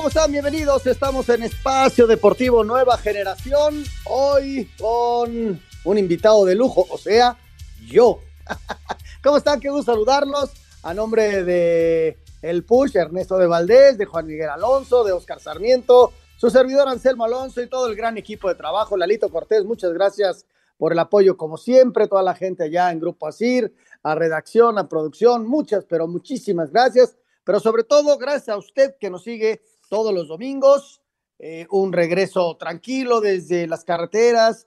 ¿Cómo están? Bienvenidos. Estamos en Espacio Deportivo Nueva Generación. Hoy con un invitado de lujo, o sea, yo. ¿Cómo están? Qué gusto saludarlos. A nombre de El Push, Ernesto de Valdés, de Juan Miguel Alonso, de Oscar Sarmiento, su servidor Anselmo Alonso y todo el gran equipo de trabajo. Lalito Cortés, muchas gracias por el apoyo como siempre. Toda la gente allá en Grupo Asir, a redacción, a producción, muchas, pero muchísimas gracias. Pero sobre todo, gracias a usted que nos sigue todos los domingos. Eh, un regreso tranquilo desde las carreteras,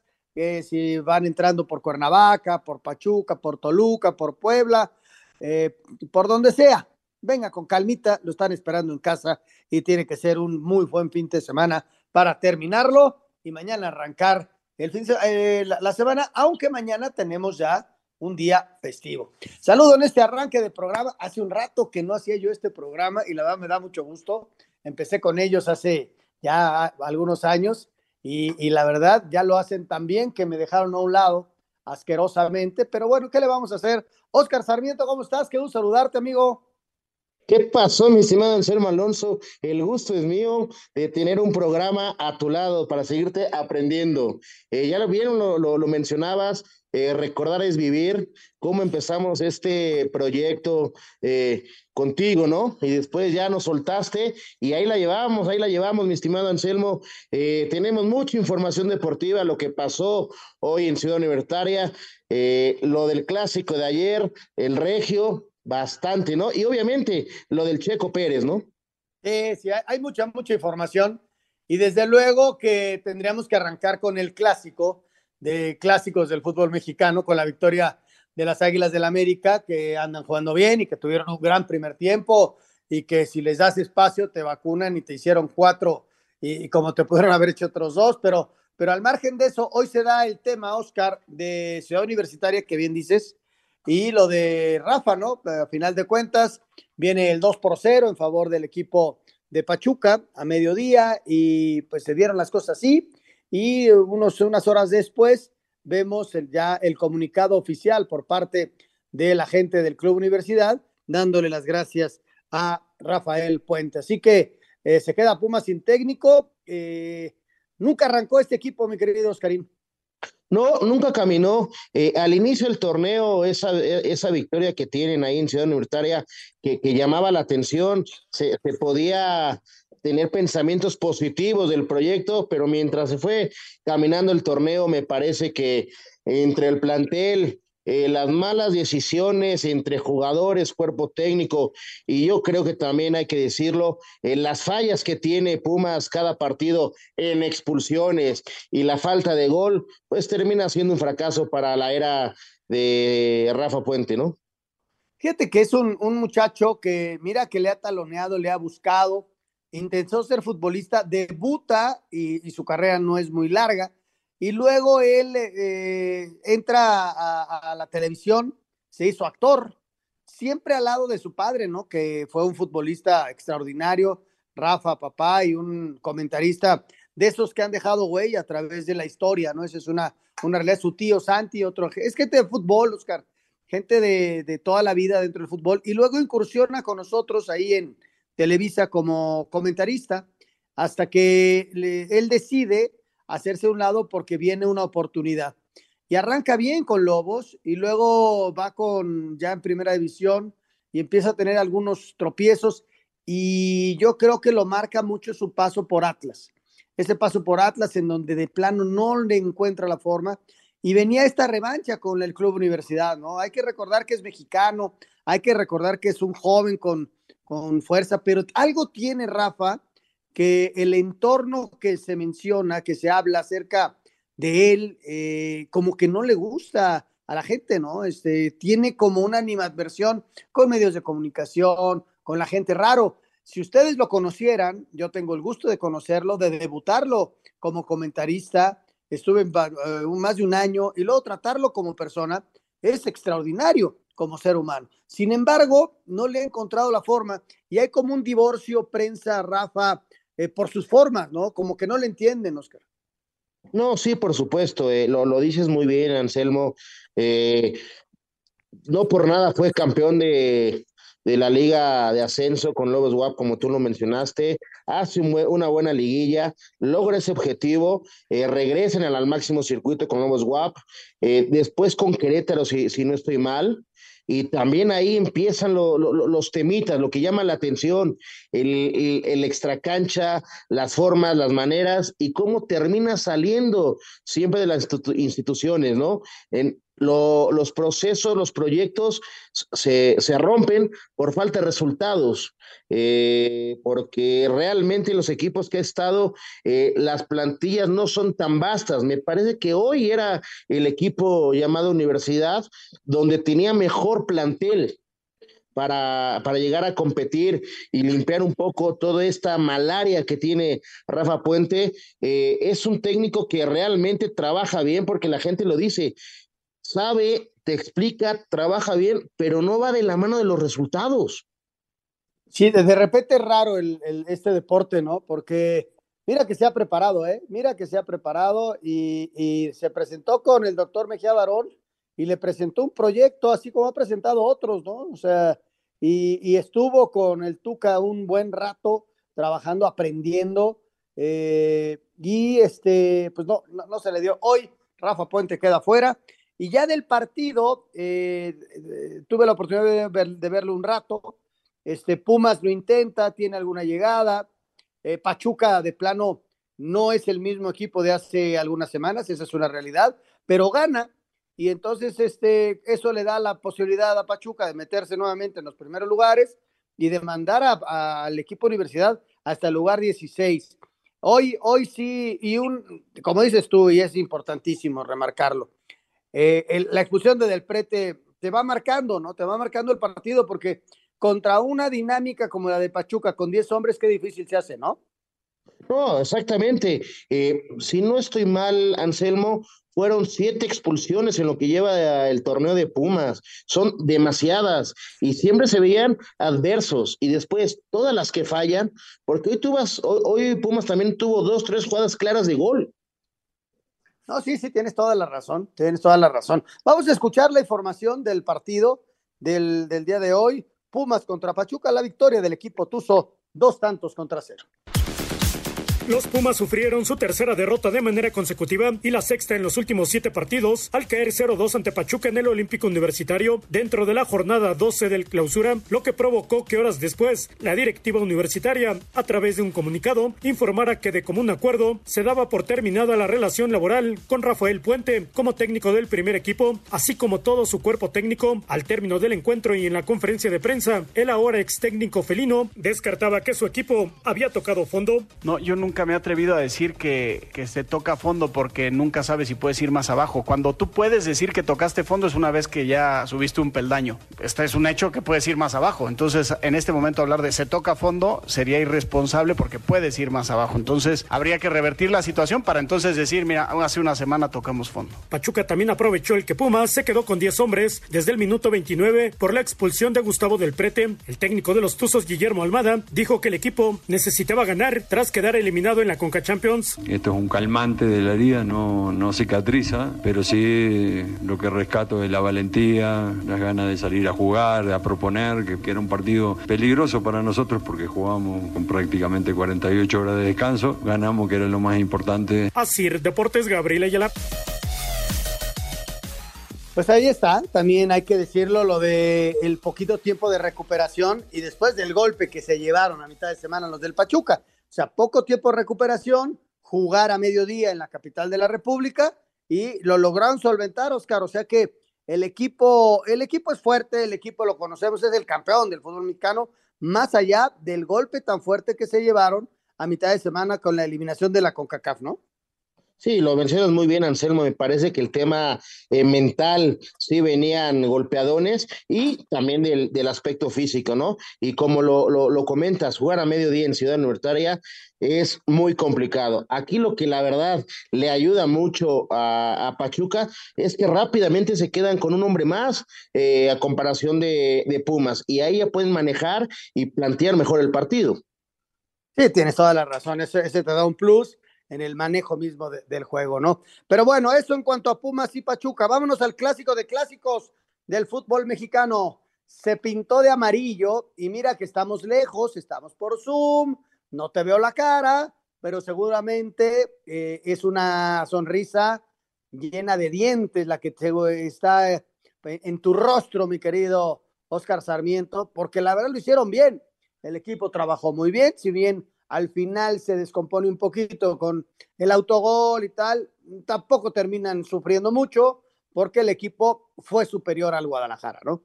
si van entrando por Cuernavaca, por Pachuca, por Toluca, por Puebla, eh, por donde sea. Venga con calmita, lo están esperando en casa y tiene que ser un muy buen fin de semana para terminarlo y mañana arrancar el fin eh, la, semana, aunque mañana tenemos ya un día festivo. Saludo en este arranque de programa. Hace un rato que no hacía yo este programa y la verdad me da mucho gusto empecé con ellos hace ya algunos años y, la verdad ya lo hacen tan bien que me dejaron a un lado asquerosamente, pero bueno, ¿qué le vamos a hacer? Oscar Sarmiento, ¿cómo estás? Qué saludarte, amigo. ¿Qué pasó, mi estimado Anselmo Alonso? El gusto es mío de tener un programa a tu lado para seguirte aprendiendo. Eh, ya lo vieron, lo, lo mencionabas, eh, recordar es vivir, cómo empezamos este proyecto eh, contigo, ¿no? Y después ya nos soltaste y ahí la llevamos, ahí la llevamos, mi estimado Anselmo. Tenemos mucha información deportiva, lo que pasó hoy en Ciudad Universitaria, lo del clásico de ayer, el regio, bastante, ¿no? Y obviamente lo del Checo Pérez, ¿no? Sí, hay mucha, mucha información. Y desde luego que tendríamos que arrancar con el clásico de clásicos del fútbol mexicano con la victoria de las Águilas del América, que andan jugando bien y que tuvieron un gran primer tiempo y que si les das espacio te vacunan y te hicieron cuatro y, como te pudieron haber hecho otros dos, pero, pero al margen de eso, hoy se da el tema, Oscar, de Ciudad Universitaria, que bien dices, y lo de Rafa, ¿no? A final de cuentas, viene el 2 por 0 en favor del equipo de Pachuca a mediodía y pues se dieron las cosas así y unos, unas horas después vemos ya el comunicado oficial por parte de la gente del Club Universidad dándole las gracias a Rafael Puente. Así que eh, se queda Puma sin técnico. Eh, nunca arrancó este equipo, mi querido Oscarín. No, nunca caminó. Eh, al inicio del torneo, esa, esa victoria que tienen ahí en Ciudad Universitaria, que, llamaba la atención, se, se, podía tener pensamientos positivos del proyecto, pero mientras se fue caminando el torneo, me parece que entre el plantel, eh, las malas decisiones entre jugadores, cuerpo técnico, y yo creo que también hay que decirlo, eh, las fallas que tiene Pumas cada partido en expulsiones y la falta de gol, pues termina siendo un fracaso para la era de Rafa Puente, ¿no? Fíjate que es un, un muchacho que mira que le ha taloneado, le ha buscado, intentó ser futbolista, debuta y, su carrera no es muy larga. Y luego él eh, entra a, la televisión, se hizo actor, siempre al lado de su padre, ¿no? Que fue un futbolista extraordinario, Rafa, papá, y un comentarista de esos que han dejado huella a través de la historia, ¿no? Esa es una, una realidad, su tío Santi, otro, es gente de fútbol, Oscar, gente de, de toda la vida dentro del fútbol, y luego incursiona con nosotros ahí en, Televisa como comentarista, hasta que él decide hacerse a un lado porque viene una oportunidad. Y arranca bien con Lobos y luego va con ya en primera división y empieza a tener algunos tropiezos y yo creo que lo marca mucho su paso por Atlas. Ese paso por Atlas en donde de plano no le encuentra la forma y venía esta revancha con el Club Universidad, ¿no? Hay que recordar que es mexicano, hay que recordar que es un joven con con fuerza, pero algo tiene Rafa que el entorno que se menciona, que se habla acerca de él, eh, como que no le gusta a la gente, ¿no? Este, tiene como una animadversión con medios de comunicación, con la gente raro. Si ustedes lo conocieran, yo tengo el gusto de conocerlo, de debutarlo como comentarista, estuve en, eh, más de un año y luego tratarlo como persona, es extraordinario como ser humano. Sin embargo, no le he encontrado la forma y hay como un divorcio prensa, Rafa, eh, por sus formas, ¿no? Como que no le entienden, Oscar. No, sí, por supuesto, eh, lo, lo, dices muy bien, Anselmo. Eh, no por nada fue campeón de, de, la Liga de Ascenso con Lobos WAP, como tú lo mencionaste. Hace una buena liguilla, logra ese objetivo, eh, regresen al, máximo circuito con Lobos. Eh, después con Querétaro, si, si no estoy mal y también ahí empiezan lo, lo, los temitas, lo que llama la atención, el, el, el extracancha, las formas, las maneras y cómo termina saliendo siempre de las instituciones, ¿no? En, lo, los procesos, los proyectos se, se, rompen por falta de resultados, eh, porque realmente los equipos que ha estado, eh, las plantillas no son tan vastas. Me parece que hoy era el equipo llamado Universidad donde tenía mejor plantel. Para, para, llegar a competir y limpiar un poco toda esta malaria que tiene Rafa Puente. Eh, es un técnico que realmente trabaja bien porque la gente lo dice, sabe, te explica, trabaja bien, pero no va de la mano de los resultados. Sí, de repente es raro el, este deporte, ¿no? Porque mira que se ha preparado, ¿eh? Mira que se ha preparado y, se presentó con el doctor Mejía Barón y le presentó un proyecto, así como ha presentado otros, ¿no? O sea, y, y estuvo con el Tuca un buen rato trabajando, aprendiendo, eh, y este, pues no, no, no se le dio. Hoy Rafa Puente queda fuera. Y ya del partido, eh, tuve la oportunidad de, verlo un rato. Este, Pumas lo intenta, tiene alguna llegada. Eh, Pachuca, de plano, no es el mismo equipo de hace algunas semanas, esa es una realidad, pero gana. Y entonces este, eso le da la posibilidad a Pachuca de meterse nuevamente en los primeros lugares y de mandar al equipo universidad hasta el lugar 16. Hoy, hoy sí, y un, como dices tú, y es importantísimo remarcarlo, eh, el, la expulsión de Del Prete te va marcando, ¿no? Te va marcando el partido porque contra una dinámica como la de Pachuca con 10 hombres, qué difícil se hace, ¿no? No, exactamente. Eh, si no estoy mal, Anselmo, fueron siete expulsiones en lo que lleva el torneo de Pumas. Son demasiadas y siempre se veían adversos. Y después, todas las que fallan, porque hoy, tú vas, hoy, hoy Pumas también tuvo dos, tres jugadas claras de gol. No, sí, sí, tienes toda la razón, tienes toda la razón. Vamos a escuchar la información del partido del, del día de hoy. Pumas contra Pachuca, la victoria del equipo Tuzo, dos tantos contra cero. Los Pumas sufrieron su tercera derrota de manera consecutiva y la sexta en los últimos siete partidos, al caer 0-2 ante Pachuca en el Olímpico Universitario dentro de la jornada 12 del clausura, lo que provocó que horas después la directiva universitaria, a través de un comunicado, informara que de común acuerdo se daba por terminada la relación laboral con Rafael Puente como técnico del primer equipo, así como todo su cuerpo técnico. Al término del encuentro y en la conferencia de prensa, el ahora ex técnico felino descartaba que su equipo había tocado fondo. No, yo nunca nunca me he atrevido a decir que, se toca fondo porque nunca sabes si puedes ir más abajo. Cuando tú puedes decir que tocaste fondo es una vez que ya subiste un peldaño. Este es un hecho que puedes ir más abajo. Entonces, en este momento hablar de se toca fondo sería irresponsable porque puedes ir más abajo. Entonces, habría que revertir la situación para entonces decir, mira, hace una semana tocamos fondo. Pachuca también aprovechó el que Pumas se quedó con 10 hombres desde el minuto 29 por la expulsión de Gustavo del Prete. El técnico de los Tuzos, Guillermo Almada, dijo que el equipo necesitaba ganar tras quedar eliminado en la Conca Champions. Esto es un calmante de la herida, no, no cicatriza, pero sí lo que rescato es la valentía, las ganas de salir a jugar, a proponer, que, que era un partido peligroso para nosotros porque jugamos con prácticamente 48 horas de descanso, ganamos que era lo más importante. Así, Deportes Gabriel Ayala. Pues ahí está, también hay que decirlo, lo de el poquito tiempo de recuperación y después del golpe que se llevaron a mitad de semana los del Pachuca. O sea, poco tiempo de recuperación, jugar a mediodía en la capital de la República y lo lograron solventar, Oscar. O sea que el equipo, el equipo es fuerte, el equipo lo conocemos, es el campeón del fútbol mexicano, más allá del golpe tan fuerte que se llevaron a mitad de semana con la eliminación de la CONCACAF, ¿no? Sí, lo mencionas muy bien, Anselmo. Me parece que el tema eh, mental sí venían golpeadones y también del, del aspecto físico, ¿no? Y como lo, lo, lo, comentas, jugar a mediodía en Ciudad Universitaria es muy complicado. Aquí lo que la verdad le ayuda mucho a, a Pachuca es que rápidamente se quedan con un hombre más eh, a comparación de, de Pumas y ahí ya pueden manejar y plantear mejor el partido. Sí, tienes toda la razón. Ese, ese te da un plus en el manejo mismo de, del juego, ¿no? Pero bueno, eso en cuanto a Pumas y Pachuca. Vámonos al clásico de clásicos del fútbol mexicano. Se pintó de amarillo y mira que estamos lejos, estamos por Zoom, no te veo la cara, pero seguramente eh, es una sonrisa llena de dientes la que te, está en tu rostro, mi querido Oscar Sarmiento, porque la verdad lo hicieron bien. El equipo trabajó muy bien, si bien al final se descompone un poquito con el autogol y tal, tampoco terminan sufriendo mucho porque el equipo fue superior al Guadalajara, ¿no?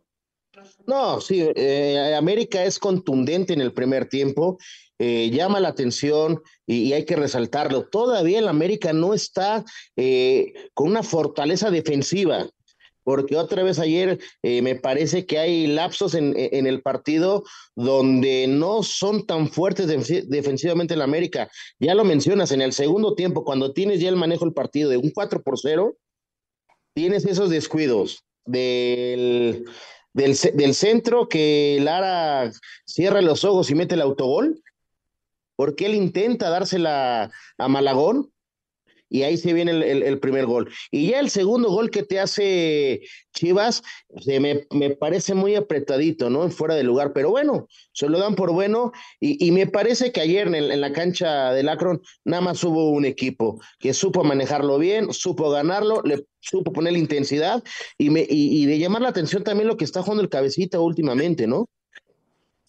No, sí, eh, América es contundente en el primer tiempo, eh, llama la atención y, y, hay que resaltarlo. Todavía el América no está eh, con una fortaleza defensiva porque otra vez ayer eh, me parece que hay lapsos en, en, el partido donde no son tan fuertes defensivamente en América. Ya lo mencionas, en el segundo tiempo, cuando tienes ya el manejo del partido de un 4 por 0, tienes esos descuidos del, del, del centro que Lara cierra los ojos y mete el autogol, porque él intenta dársela a Malagón y ahí se viene el, el, el, primer gol. Y ya el segundo gol que te hace Chivas, se me, me, parece muy apretadito, ¿no? Fuera de lugar, pero bueno, se lo dan por bueno y, y me parece que ayer en, la cancha del Akron nada más hubo un equipo que supo manejarlo bien, supo ganarlo, le supo poner la intensidad y, me, y, y de llamar la atención también lo que está jugando el cabecita últimamente, ¿no?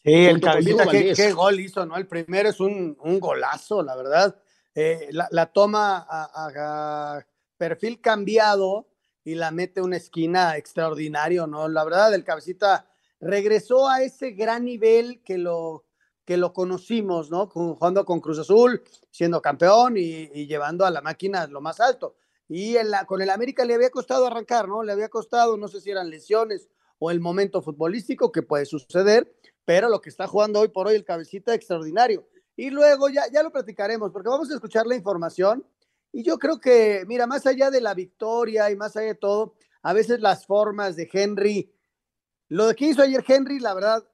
Sí, el cabecita, ¿qué, qué, gol hizo, ¿no? El primero es un, un golazo, la verdad eh, la, toma a, perfil cambiado y la mete una esquina extraordinario, ¿no? La verdad, el cabecita regresó a ese gran nivel que lo, que lo conocimos, ¿no? Jugando con Cruz Azul, siendo campeón y, y llevando a la máquina lo más alto. Y la, con el América le había costado arrancar, ¿no? Le había costado, no sé si eran lesiones o el momento futbolístico que puede suceder, pero lo que está jugando hoy por hoy el cabecita extraordinario. Y luego ya, ya lo platicaremos, porque vamos a escuchar la información. Y yo creo que, mira, más allá de la victoria y más allá de todo, a veces las formas de Henry, lo que hizo ayer Henry, la verdad,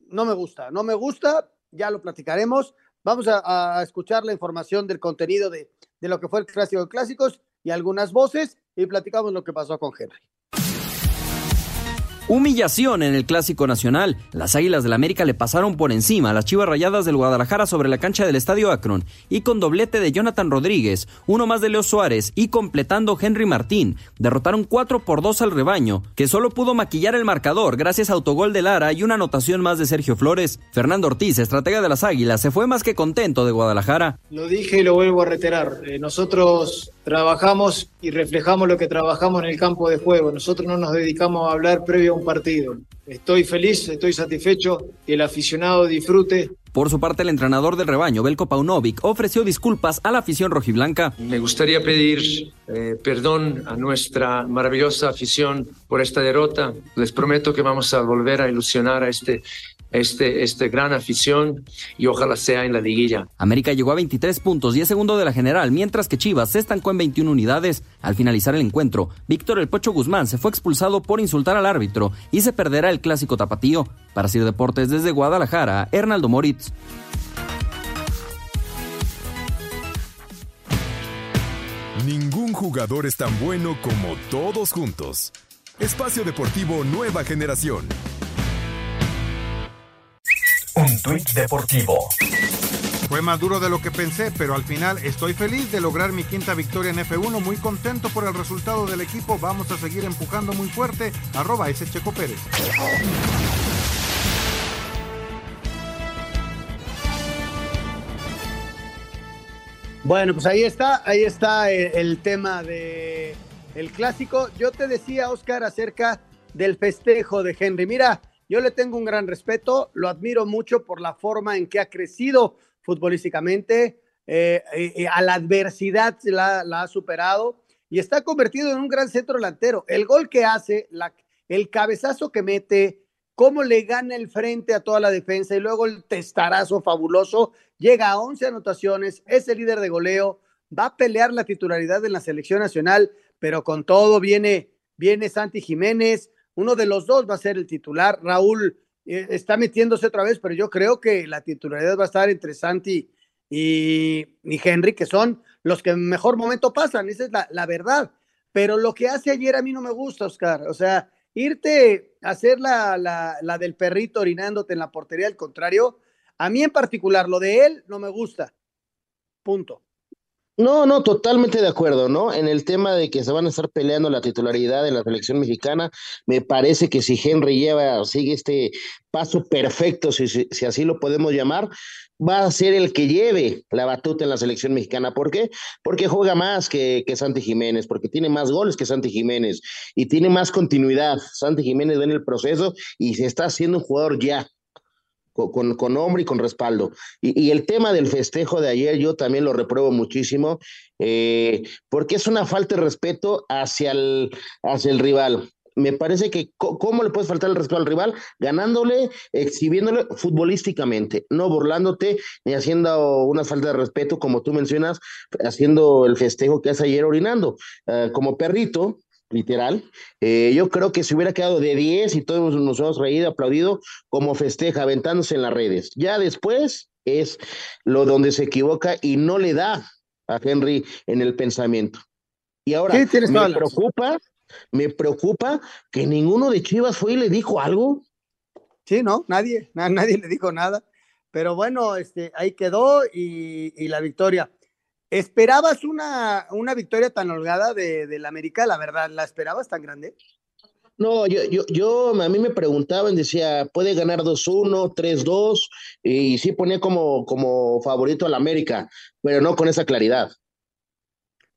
no me gusta, no me gusta, ya lo platicaremos. Vamos a, escuchar la información del contenido de, de, lo que fue el clásico de clásicos y algunas voces y platicamos lo que pasó con Henry. Humillación en el Clásico Nacional. Las Águilas del América le pasaron por encima a las Chivas Rayadas del Guadalajara sobre la cancha del Estadio Akron y con doblete de Jonathan Rodríguez, uno más de Leo Suárez y completando Henry Martín, derrotaron 4 por 2 al rebaño, que solo pudo maquillar el marcador gracias a autogol de Lara y una anotación más de Sergio Flores. Fernando Ortiz, estratega de las Águilas, se fue más que contento de Guadalajara. Lo dije y lo vuelvo a reiterar. Eh, nosotros trabajamos y reflejamos lo que trabajamos en el campo de juego. Nosotros no nos dedicamos a hablar previo a un partido. Estoy feliz, estoy satisfecho que el aficionado disfrute. Por su parte, el entrenador del rebaño, Belko Paunovic, ofreció disculpas a la afición rojiblanca. Me gustaría pedir eh, perdón a nuestra maravillosa afición por esta derrota. Les prometo que vamos a volver a ilusionar a este este, este gran afición y ojalá sea en la liguilla. América llegó a 23 puntos y es segundo de la general, mientras que Chivas se estancó en 21 unidades. Al finalizar el encuentro, Víctor El Pocho Guzmán se fue expulsado por insultar al árbitro y se perderá el clásico tapatío. Para Sir Deportes desde Guadalajara, Hernaldo Moritz. Ningún jugador es tan bueno como todos juntos. Espacio Deportivo Nueva Generación. Un tuit deportivo. Fue más duro de lo que pensé, pero al final estoy feliz de lograr mi quinta victoria en F1, muy contento por el resultado del equipo, vamos a seguir empujando muy fuerte, arroba ese Checo Pérez. Bueno, pues ahí está, ahí está el, el tema de el clásico. Yo te decía, Oscar, acerca del festejo de Henry. Mira, yo le tengo un gran respeto, lo admiro mucho por la forma en que ha crecido futbolísticamente, eh, eh, a la adversidad la, ha superado y está convertido en un gran centro delantero. El gol que hace, la, el cabezazo que mete, cómo le gana el frente a toda la defensa y luego el testarazo fabuloso, llega a 11 anotaciones, es el líder de goleo, va a pelear la titularidad en la selección nacional, pero con todo viene, viene Santi Jiménez, uno de los dos va a ser el titular, Raúl eh, está metiéndose otra vez, pero yo creo que la titularidad va a estar entre Santi y, Henry, que son los que en mejor momento pasan, esa es la, la, verdad. Pero lo que hace ayer a mí no me gusta, Oscar. O sea, irte a hacer la, la, la del perrito orinándote en la portería, al contrario, a mí en particular, lo de él no me gusta. Punto. No, no, totalmente de acuerdo, ¿no? En el tema de que se van a estar peleando la titularidad de la selección mexicana, me parece que si Henry lleva, sigue este paso perfecto, si, si, así lo podemos llamar, va a ser el que lleve la batuta en la selección mexicana. ¿Por qué? Porque juega más que, que Santi Jiménez, porque tiene más goles que Santi Jiménez y tiene más continuidad. Santi Jiménez va en el proceso y se está haciendo un jugador ya, con, con, nombre y con respaldo. Y, el tema del festejo de ayer yo también lo repruebo muchísimo, eh, porque es una falta de respeto hacia el, hacia el rival. Me parece que, ¿cómo le puedes faltar el respeto al rival? Ganándole, exhibiéndole futbolísticamente, no burlándote ni haciendo una falta de respeto, como tú mencionas, haciendo el festejo que hace ayer orinando. Ah, como perrito, literal. Eh, yo creo que se hubiera quedado de 10 y todos nos hemos reído, aplaudido como festeja, aventándose en las redes. Ya después es lo donde se equivoca y no le da a Henry en el pensamiento. Y ahora me preocupa, me preocupa que ninguno de Chivas fue y le dijo algo. Sí, no, nadie, nadie le dijo nada. Pero bueno, este, ahí quedó y, y la victoria. ¿Esperabas una, una victoria tan holgada de, del América? La verdad, ¿la esperabas tan grande? No, yo, yo, yo, a mí me preguntaban, decía, puede ganar 2-1, 3-2, y sí ponía como, como favorito al América, pero no con esa claridad.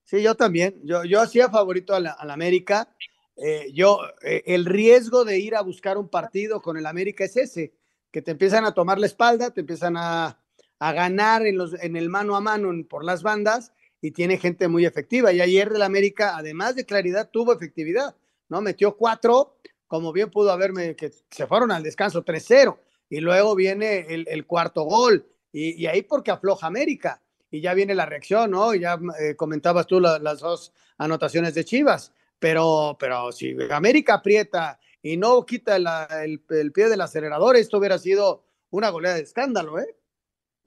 Sí, yo también, yo, yo hacía favorito al, América. Eh, yo, eh, el riesgo de ir a buscar un partido con el América es ese, que te empiezan a tomar la espalda, te empiezan a, a ganar en, los, en el mano a mano por las bandas y tiene gente muy efectiva. Y ayer del América, además de claridad, tuvo efectividad, ¿no? Metió cuatro, como bien pudo haberme, que se fueron al descanso 3-0. Y luego viene el, cuarto gol. Y, ahí porque afloja América. Y ya viene la reacción, ¿no? Y ya eh, comentabas tú las dos anotaciones de Chivas. Pero, pero si América aprieta y no quita el, el pie del acelerador, esto hubiera sido una goleada de escándalo, ¿eh?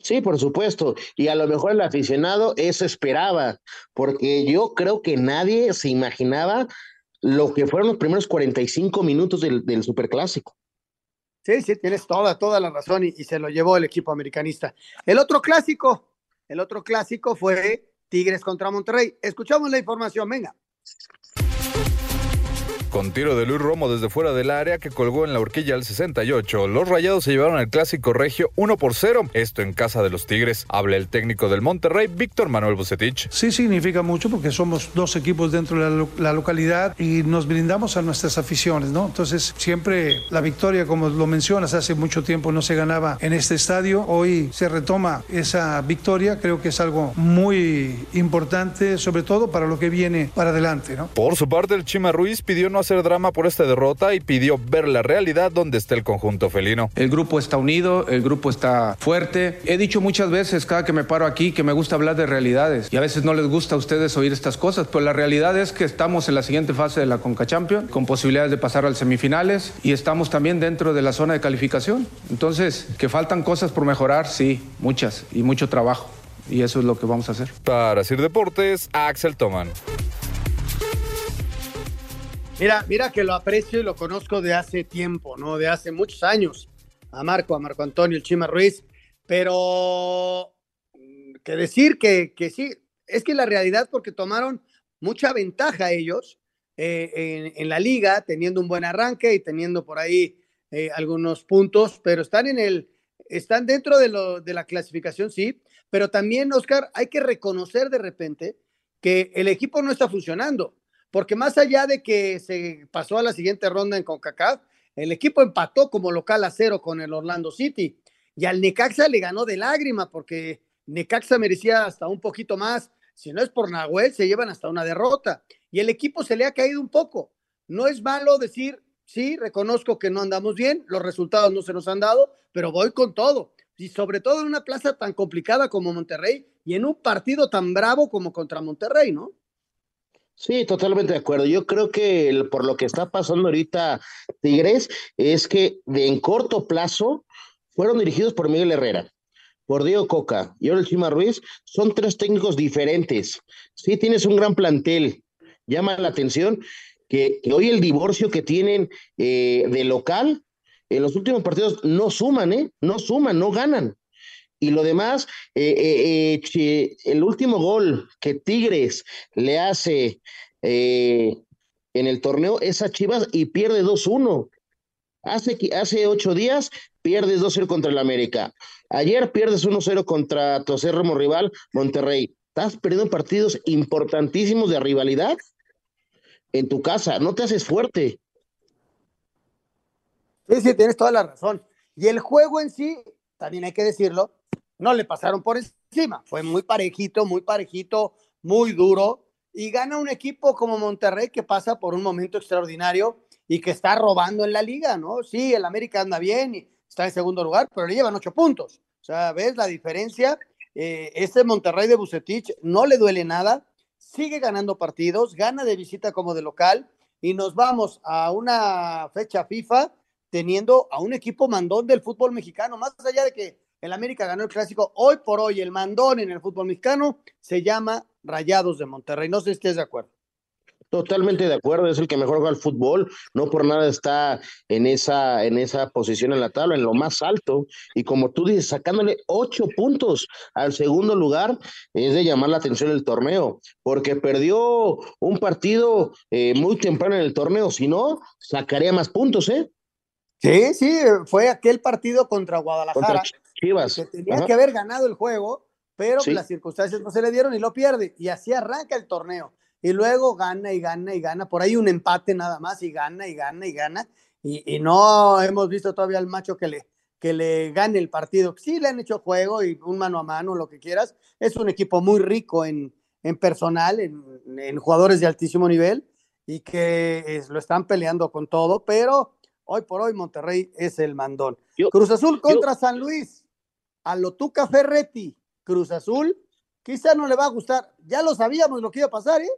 Sí, por supuesto. Y a lo mejor el aficionado eso esperaba, porque yo creo que nadie se imaginaba lo que fueron los primeros 45 minutos del, del Superclásico. Sí, sí, tienes toda, toda la razón y, y, se lo llevó el equipo americanista. El otro clásico, el otro clásico fue Tigres contra Monterrey. Escuchamos la información, venga con tiro de Luis Romo desde fuera del área que colgó en la horquilla al 68. Los Rayados se llevaron al clásico regio 1 por 0, esto en casa de los Tigres. Habla el técnico del Monterrey, Víctor Manuel Bucetich. Sí significa mucho porque somos dos equipos dentro de la, localidad y nos brindamos a nuestras aficiones, ¿no? Entonces, siempre la victoria, como lo mencionas, hace mucho tiempo no se ganaba en este estadio. Hoy se retoma esa victoria, creo que es algo muy importante, sobre todo para lo que viene para adelante, ¿no? Por su parte, el Chima Ruiz pidió no hacer drama por esta derrota y pidió ver la realidad donde está el conjunto felino. El grupo está unido, el grupo está fuerte. He dicho muchas veces cada que me paro aquí que me gusta hablar de realidades y a veces no les gusta a ustedes oír estas cosas, pero la realidad es que estamos en la siguiente fase de la Conca Champions con posibilidades de pasar al semifinales y estamos también dentro de la zona de calificación. Entonces, que faltan cosas por mejorar, sí, muchas y mucho trabajo. Y eso es lo que vamos a hacer. Para Sir Deportes, Axel Toman. Mira, mira que lo aprecio y lo conozco de hace tiempo, ¿no? De hace muchos años. A Marco, a Marco Antonio, el Chima Ruiz. Pero mm, que decir que, que sí, es que la realidad, porque tomaron mucha ventaja ellos eh, en, la liga, teniendo un buen arranque y teniendo por ahí eh, algunos puntos, pero están en el, están dentro de, lo, de la clasificación, sí, pero también, Oscar, hay que reconocer de repente que el equipo no está funcionando porque más allá de que se pasó a la siguiente ronda en CONCACAF, el equipo empató como local a cero con el Orlando City y al Necaxa le ganó de lágrima porque Necaxa merecía hasta un poquito más. Si no es por Nahuel, se llevan hasta una derrota. Y el equipo se le ha caído un poco. No es malo decir, sí, reconozco que no andamos bien, los resultados no se nos han dado, pero voy con todo. Y sobre todo en una plaza tan complicada como Monterrey y en un partido tan bravo como contra Monterrey, ¿no? Sí, totalmente de acuerdo. Yo creo que por lo que está pasando ahorita Tigres es que de en corto plazo fueron dirigidos por Miguel Herrera, por Diego Coca y ahora el Chima Ruiz. Son tres técnicos diferentes. Sí, tienes un gran plantel. Llama la atención que, hoy el divorcio que tienen eh, de local en los últimos partidos no suman, ¿eh? No suman, no ganan. Y lo demás, eh, eh, eh el último gol que Tigres le hace en el torneo es a Chivas y pierde 2-1. Hace, hace ocho días pierdes 2-0 contra el América. Ayer pierdes 1-0 contra tu acérrimo rival, Monterrey. Estás perdiendo partidos importantísimos de rivalidad en tu casa. No te haces fuerte. Sí, sí, tienes toda la razón. Y el juego en sí, también hay que decirlo, no le pasaron por encima. Fue muy parejito, muy parejito, muy duro. Y gana un equipo como Monterrey que pasa por un momento extraordinario y que está robando en la liga, ¿no? Sí, el América anda bien y está en segundo lugar, pero le llevan ocho puntos. O sea, ¿ves la diferencia? Eh, este Monterrey de Bucetich no le duele nada, sigue ganando partidos, gana de visita como de local y nos vamos a una fecha FIFA teniendo a un equipo mandón del fútbol mexicano, más allá de que el América ganó el clásico. Hoy por hoy, el mandón en el fútbol mexicano se llama Rayados de Monterrey. No sé si estés de acuerdo. Totalmente de acuerdo, es el que mejor juega el fútbol, no por nada está en esa, en esa posición en la tabla, en lo más alto, y como tú dices, sacándole ocho puntos al segundo lugar, es de llamar la atención el torneo, porque perdió un partido eh, muy temprano en el torneo, si no, sacaría más puntos, ¿eh? Sí, sí, fue aquel partido contra Guadalajara. Que tenía que haber ganado el juego, pero las circunstancias no se le dieron y lo pierde. Y así arranca el torneo. Y luego gana y gana y gana. Por ahí un empate nada más y gana y gana y gana. Y, no hemos visto todavía al macho que le, que le gane el partido. Sí le han hecho juego y un mano a mano, lo que quieras. Es un equipo muy rico en, en personal, en, en, jugadores de altísimo nivel y que lo están peleando con todo, pero hoy por hoy Monterrey es el mandón. Cruz Azul contra San Luis a Lotuca Ferretti, Cruz Azul, quizá no le va a gustar. Ya lo sabíamos lo que iba a pasar, ¿eh?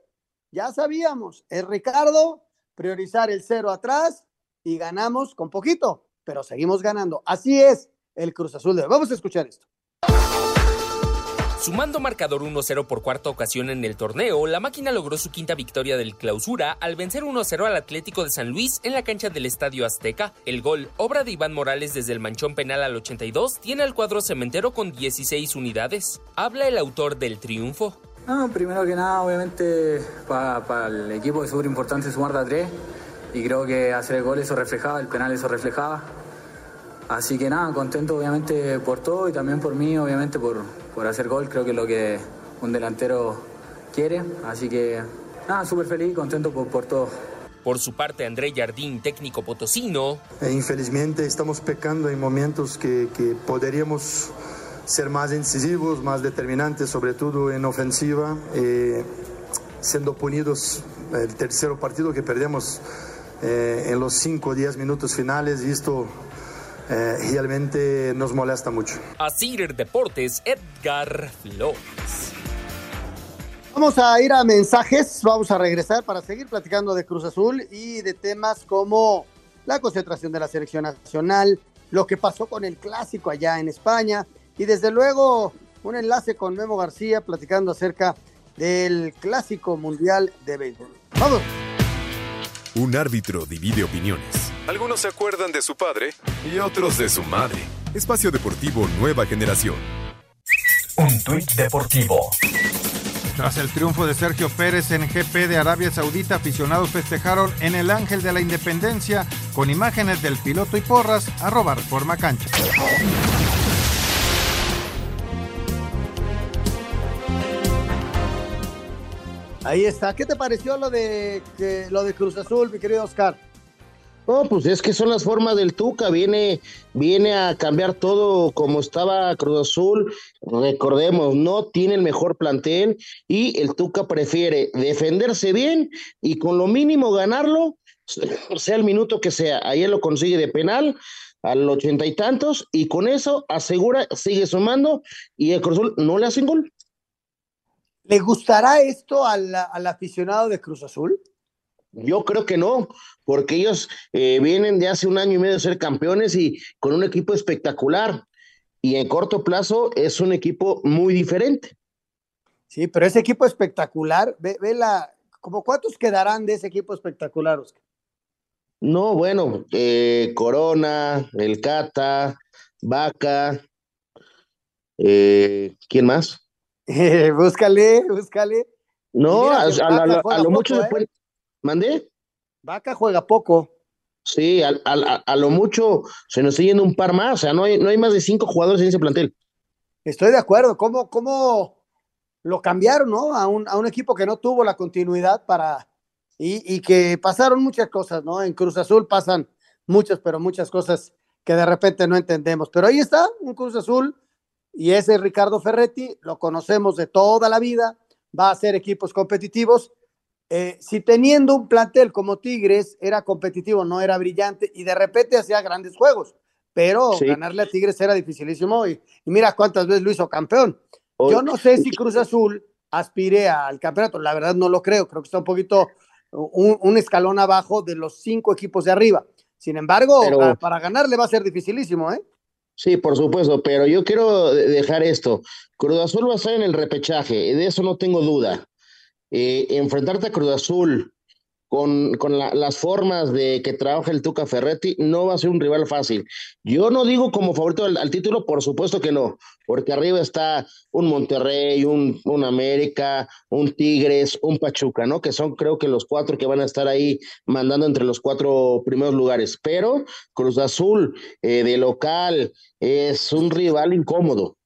Ya sabíamos. Es Ricardo, priorizar el cero atrás y ganamos con poquito, pero seguimos ganando. Así es el Cruz Azul de Vamos a escuchar esto. Sumando marcador 1-0 por cuarta ocasión en el torneo, la máquina logró su quinta victoria del clausura al vencer 1-0 al Atlético de San Luis en la cancha del Estadio Azteca. El gol, obra de Iván Morales desde el manchón penal al 82, tiene al cuadro cementero con 16 unidades. Habla el autor del triunfo. No, primero que nada, obviamente, para el equipo es súper importante sumar de a tres y creo que hacer el gol eso reflejaba, el penal eso reflejaba. Así que nada, contento obviamente por todo y también por mí, obviamente por, por hacer gol, creo que es lo que un delantero quiere. Así que nada, súper feliz, contento por, por todo. Por su parte, André Jardín, técnico potosino. E infelizmente estamos pecando en momentos que, que podríamos ser más incisivos, más determinantes, sobre todo en ofensiva, eh, siendo punidos el tercer partido que perdemos eh, en los 5 o 10 minutos finales y esto eh, realmente nos molesta mucho. A Cider Deportes, Edgar Flores. Vamos a ir a mensajes, vamos a regresar para seguir platicando de Cruz Azul y de temas como la concentración de la selección nacional, lo que pasó con el clásico allá en España y desde luego un enlace con Memo García platicando acerca del clásico mundial de béisbol. Vamos. Un árbitro divide opiniones. Algunos se acuerdan de su padre y otros de su madre. Espacio Deportivo Nueva Generación. Un tuit deportivo. Tras el triunfo de Sergio Pérez en GP de Arabia Saudita, aficionados festejaron en el Ángel de la Independencia con imágenes del piloto y porras a robar forma cancha. Ahí está. ¿Qué te pareció lo de, lo de Cruz Azul, mi querido Oscar? No, pues es que son las formas del Tuca, viene, viene a cambiar todo como estaba Cruz Azul. Recordemos, no tiene el mejor plantel y el Tuca prefiere defenderse bien y con lo mínimo ganarlo, sea el minuto que sea. Ayer lo consigue de penal al ochenta y tantos y con eso asegura, sigue sumando y el Cruz Azul no le hacen gol. ¿Le gustará esto al, al aficionado de Cruz Azul? Yo creo que no, porque ellos eh, vienen de hace un año y medio de ser campeones y con un equipo espectacular. Y en corto plazo es un equipo muy diferente. Sí, pero ese equipo espectacular, ve, ve la, como cuántos quedarán de ese equipo espectacular, Oscar? No, bueno, eh, Corona, El Cata, Vaca, eh, ¿quién más? búscale, búscale. No, a, a, a, a, lo mucho se puede, ¿Mandé? Vaca juega poco. Sí, a, a, a, lo mucho se nos está yendo un par más, o sea, no hay, no hay más de cinco jugadores en ese plantel. Estoy de acuerdo, ¿cómo, cómo lo cambiaron, no? A un, a un equipo que no tuvo la continuidad para... Y, y, que pasaron muchas cosas, ¿no? En Cruz Azul pasan muchas, pero muchas cosas que de repente no entendemos. Pero ahí está, un Cruz Azul, y ese es Ricardo Ferretti, lo conocemos de toda la vida, va a ser equipos competitivos eh, si teniendo un plantel como Tigres era competitivo, no era brillante y de repente hacía grandes juegos, pero sí. ganarle a Tigres era dificilísimo y, y, mira cuántas veces lo hizo campeón. Hoy, Yo no sé si Cruz Azul aspire al campeonato, la verdad no lo creo, creo que está un poquito un, un escalón abajo de los cinco equipos de arriba. Sin embargo, pero, para, para ganarle va a ser dificilísimo, ¿eh? Sí, por supuesto, pero yo quiero dejar esto. Cruz Azul va a estar en el repechaje, de eso no tengo duda eh, enfrentarte a Cruz Azul con, con la, las formas de que trabaja el Tuca Ferretti, no va a ser un rival fácil. Yo no digo como favorito al, al título, por supuesto que no, porque arriba está un Monterrey, un, un, América, un Tigres, un Pachuca, ¿no? Que son creo que los cuatro que van a estar ahí mandando entre los cuatro primeros lugares. Pero Cruz Azul eh, de local es un rival incómodo.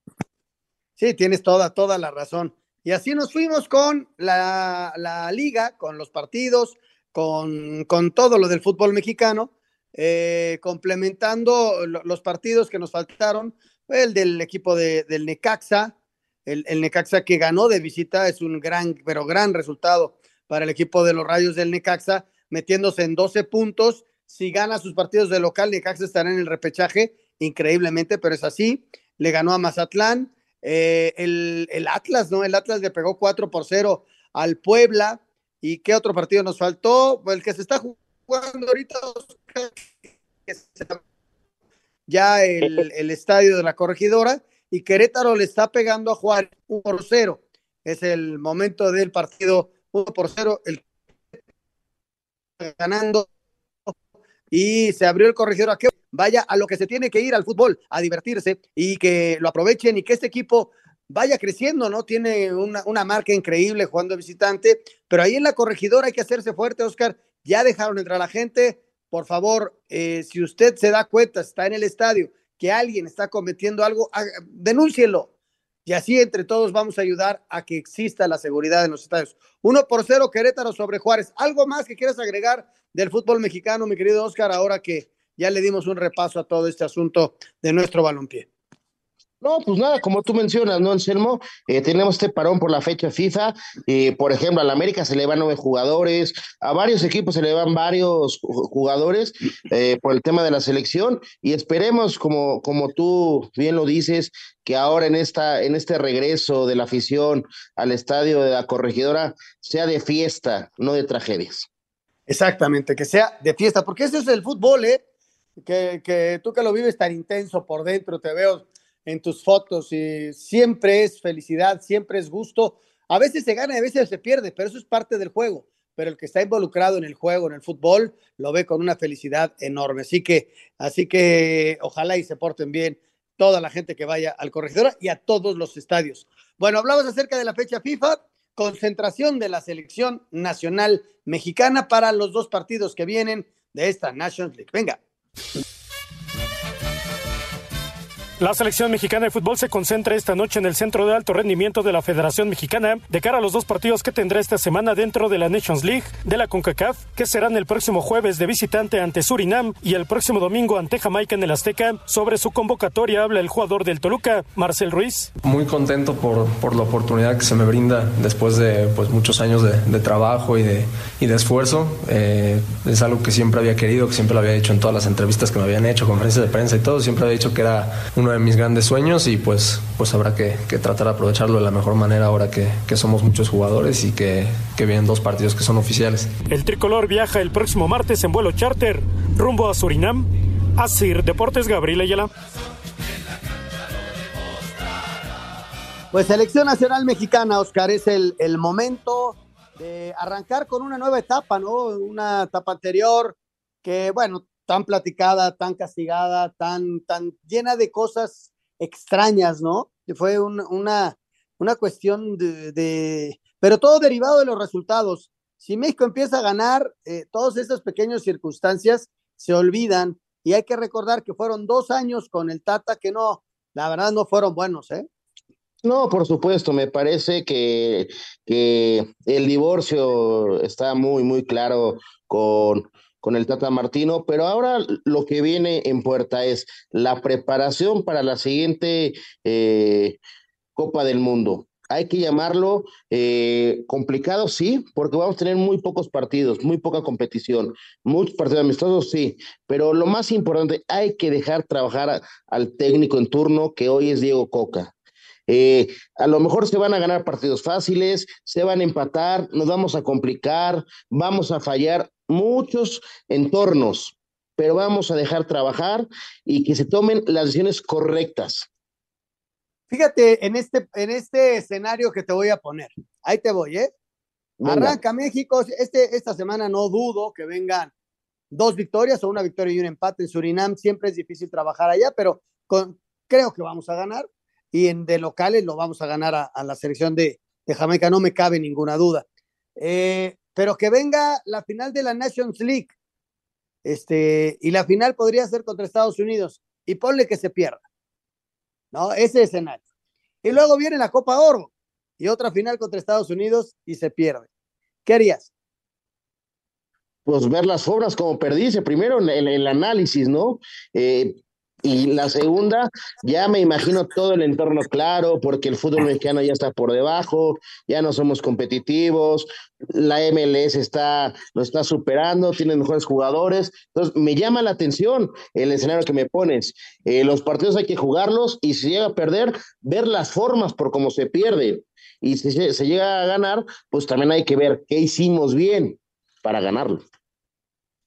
Sí, tienes toda, toda la razón. Y así nos fuimos con la, liga, con los partidos, con, con, todo lo del fútbol mexicano, eh, complementando los partidos que nos faltaron, el del equipo de, del Necaxa, el, el, Necaxa que ganó de visita, es un gran, pero gran resultado para el equipo de los Rayos del Necaxa, metiéndose en 12 puntos. Si gana sus partidos de local, Necaxa estará en el repechaje, increíblemente, pero es así. Le ganó a Mazatlán, eh, el, el, Atlas, ¿no? El Atlas le pegó 4 por 0 al Puebla. ¿Y qué otro partido nos faltó? El que se está jugando ahorita, ya el, el estadio de la corregidora, y Querétaro le está pegando a Juárez 1 por 0. Es el momento del partido 1 por 0, el ganando y se abrió el corregidor a que vaya a lo que se tiene que ir al fútbol, a divertirse y que lo aprovechen y que este equipo vaya creciendo, ¿no? Tiene una, una marca increíble jugando visitante, pero ahí en la corregidora hay que hacerse fuerte, Oscar. Ya dejaron entrar a la gente. Por favor, eh, si usted se da cuenta, está en el estadio, que alguien está cometiendo algo, denúncielo. Y así entre todos vamos a ayudar a que exista la seguridad en los estadios. Uno por cero Querétaro sobre Juárez. ¿Algo más que quieras agregar del fútbol mexicano, mi querido Oscar, ahora que ya le dimos un repaso a todo este asunto de nuestro balompié? No, pues nada, como tú mencionas, ¿no, Anselmo? Eh, tenemos este parón por la fecha FIFA. Eh, por ejemplo, a la América se le van nueve jugadores, a varios equipos se le van varios jugadores eh, por el tema de la selección. Y esperemos, como, como tú bien lo dices, que ahora en, esta, en este regreso de la afición al estadio de la corregidora sea de fiesta, no de tragedias. Exactamente, que sea de fiesta, porque ese es el fútbol, ¿eh? Que, que tú que lo vives tan intenso por dentro, te veo en tus fotos y siempre es felicidad, siempre es gusto. A veces se gana y a veces se pierde, pero eso es parte del juego. Pero el que está involucrado en el juego, en el fútbol, lo ve con una felicidad enorme. Así que, así que ojalá y se porten bien toda la gente que vaya al corregidor y a todos los estadios. Bueno, hablamos acerca de la fecha FIFA, concentración de la selección nacional mexicana para los dos partidos que vienen de esta Nations League. Venga. La selección mexicana de fútbol se concentra esta noche en el centro de alto rendimiento de la Federación Mexicana de cara a los dos partidos que tendrá esta semana dentro de la Nations League de la CONCACAF, que serán el próximo jueves de visitante ante Surinam y el próximo domingo ante Jamaica en el Azteca. Sobre su convocatoria habla el jugador del Toluca, Marcel Ruiz. Muy contento por, por la oportunidad que se me brinda después de pues, muchos años de, de trabajo y de, y de esfuerzo. Eh, es algo que siempre había querido, que siempre lo había hecho en todas las entrevistas que me habían hecho, conferencias de prensa y todo. Siempre había dicho que era un uno de mis grandes sueños y pues, pues habrá que, que tratar de aprovecharlo de la mejor manera ahora que, que somos muchos jugadores y que, que vienen dos partidos que son oficiales. El tricolor viaja el próximo martes en vuelo charter rumbo a Surinam. Asir Deportes Gabriel Ayala. Pues Selección Nacional Mexicana, Oscar, es el, el momento de arrancar con una nueva etapa, ¿no? Una etapa anterior que, bueno, tan platicada, tan castigada, tan, tan llena de cosas extrañas, ¿no? Fue un, una, una cuestión de, de, pero todo derivado de los resultados. Si México empieza a ganar, eh, todas estas pequeñas circunstancias se olvidan y hay que recordar que fueron dos años con el Tata que no, la verdad no fueron buenos, ¿eh? No, por supuesto, me parece que, que el divorcio está muy, muy claro con, con el Tata Martino, pero ahora lo que viene en puerta es la preparación para la siguiente eh, Copa del Mundo. Hay que llamarlo eh, complicado, sí, porque vamos a tener muy pocos partidos, muy poca competición, muchos partidos amistosos, sí, pero lo más importante, hay que dejar trabajar al técnico en turno, que hoy es Diego Coca. Eh, a lo mejor se van a ganar partidos fáciles, se van a empatar, nos vamos a complicar, vamos a fallar muchos entornos, pero vamos a dejar trabajar y que se tomen las decisiones correctas. Fíjate en este, en este escenario que te voy a poner. Ahí te voy, ¿eh? Venga. Arranca México. Este, esta semana no dudo que vengan dos victorias o una victoria y un empate en Surinam. Siempre es difícil trabajar allá, pero con, creo que vamos a ganar. Y en de locales lo vamos a ganar a, la selección de, Jamaica, no me cabe ninguna duda. Eh, pero que venga la final de la Nations League. Este, y la final podría ser contra Estados Unidos. Y ponle que se pierda. ¿no? Ese escenario. Y luego viene la Copa Oro y otra final contra Estados Unidos y se pierde. ¿Qué harías? Pues ver las obras como perdiste, primero el, el análisis, ¿no? Eh, y la segunda, ya me imagino todo el entorno claro, porque el fútbol mexicano ya está por debajo, ya no somos competitivos, la MLS está, lo está superando, tiene mejores jugadores. Entonces, me llama la atención el escenario que me pones. Eh, los partidos hay que jugarlos y si llega a perder, ver las formas por cómo se pierde. Y si se, se llega a ganar, pues también hay que ver qué hicimos bien para ganarlo.